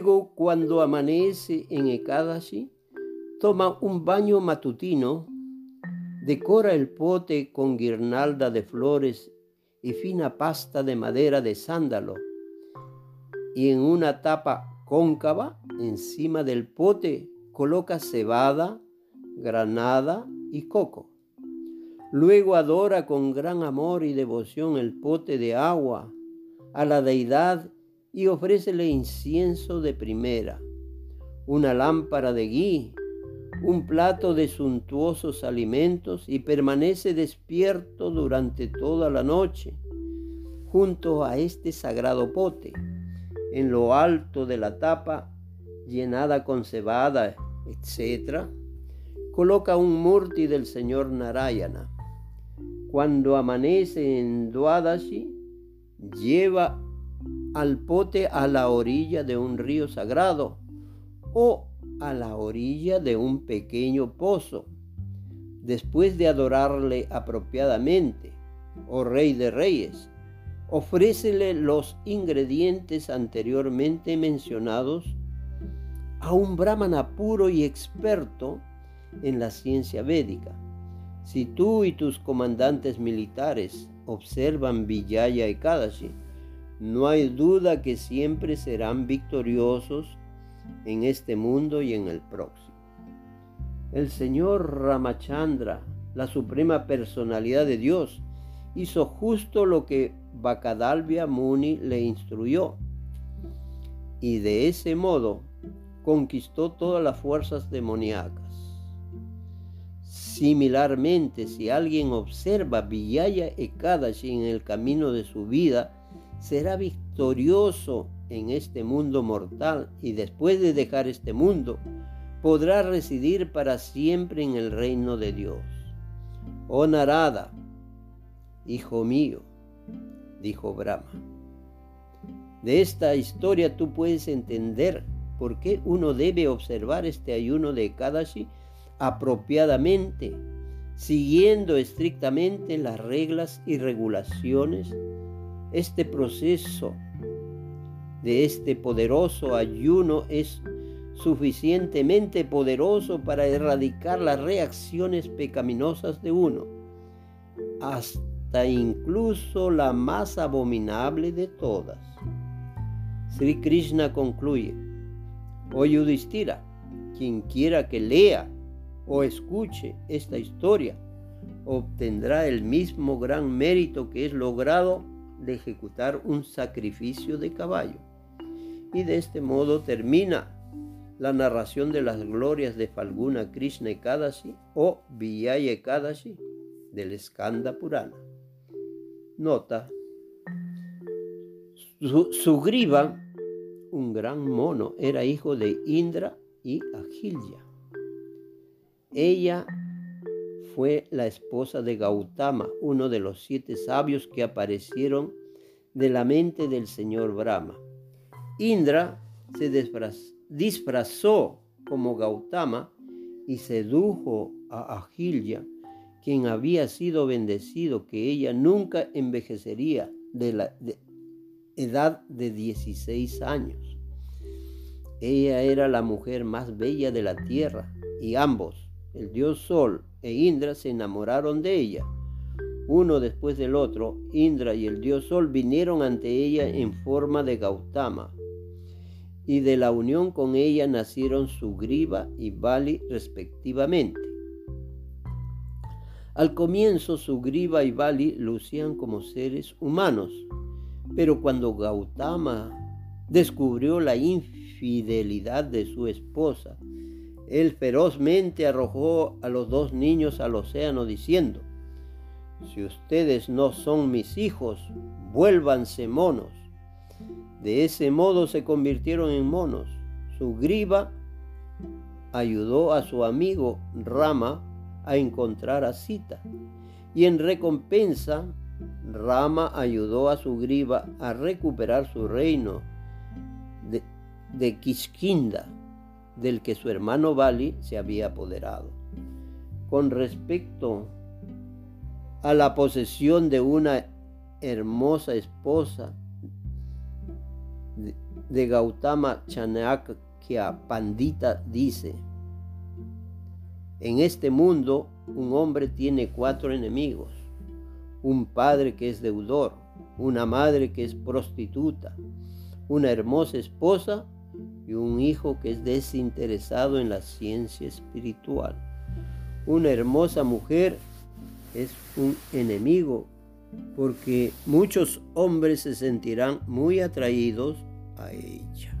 Luego, cuando amanece en Ekadashi, toma un baño matutino, decora el pote con guirnalda de flores y fina pasta de madera de sándalo, y en una tapa cóncava encima del pote coloca cebada, granada y coco. Luego adora con gran amor y devoción el pote de agua a la deidad y ofrécele incienso de primera, una lámpara de gui, un plato de suntuosos alimentos y permanece despierto durante toda la noche junto a este sagrado pote, en lo alto de la tapa llenada con cebada, etc., coloca un murti del señor Narayana cuando amanece en Duadashi, lleva al pote a la orilla de un río sagrado o a la orilla de un pequeño pozo. Después de adorarle apropiadamente, oh Rey de Reyes, ofrécele los ingredientes anteriormente mencionados a un brahmana puro y experto en la ciencia védica si tú y tus comandantes militares observan Vijaya y Kadashi, no hay duda que siempre serán victoriosos en este mundo y en el próximo. El Señor Ramachandra, la suprema personalidad de Dios, hizo justo lo que Bakadalvia Muni le instruyó y de ese modo conquistó todas las fuerzas demoníacas. Similarmente, si alguien observa Villaya Ekadashi en el camino de su vida, será victorioso en este mundo mortal y después de dejar este mundo, podrá residir para siempre en el reino de Dios. Oh Narada, hijo mío, dijo Brahma. De esta historia tú puedes entender por qué uno debe observar este ayuno de Ekadashi apropiadamente, siguiendo estrictamente las reglas y regulaciones, este proceso de este poderoso ayuno es suficientemente poderoso para erradicar las reacciones pecaminosas de uno, hasta incluso la más abominable de todas. Sri Krishna concluye, oh Yudhishthira, quien quiera que lea o escuche esta historia, obtendrá el mismo gran mérito que es logrado de ejecutar un sacrificio de caballo. Y de este modo termina la narración de las glorias de Falguna Krishna Ekadashi o Vijaya Ekadashi del Skanda Purana. Nota. Sugriva, un gran mono, era hijo de Indra y Agilya. Ella fue la esposa de Gautama, uno de los siete sabios que aparecieron de la mente del señor Brahma. Indra se disfrazó como Gautama y sedujo a Agilya, quien había sido bendecido que ella nunca envejecería de la edad de 16 años. Ella era la mujer más bella de la tierra y ambos el dios Sol e Indra se enamoraron de ella. Uno después del otro, Indra y el dios Sol vinieron ante ella en forma de Gautama, y de la unión con ella nacieron Sugriva y Bali respectivamente. Al comienzo Sugriva y Bali lucían como seres humanos, pero cuando Gautama descubrió la infidelidad de su esposa, él ferozmente arrojó a los dos niños al océano diciendo, si ustedes no son mis hijos, vuélvanse monos. De ese modo se convirtieron en monos. Su griba ayudó a su amigo Rama a encontrar a Sita. Y en recompensa, Rama ayudó a su griba a recuperar su reino de, de del que su hermano Bali se había apoderado. Con respecto a la posesión de una hermosa esposa de Gautama Chanakya Pandita dice, en este mundo un hombre tiene cuatro enemigos, un padre que es deudor, una madre que es prostituta, una hermosa esposa y un hijo que es desinteresado en la ciencia espiritual. Una hermosa mujer es un enemigo porque muchos hombres se sentirán muy atraídos a ella.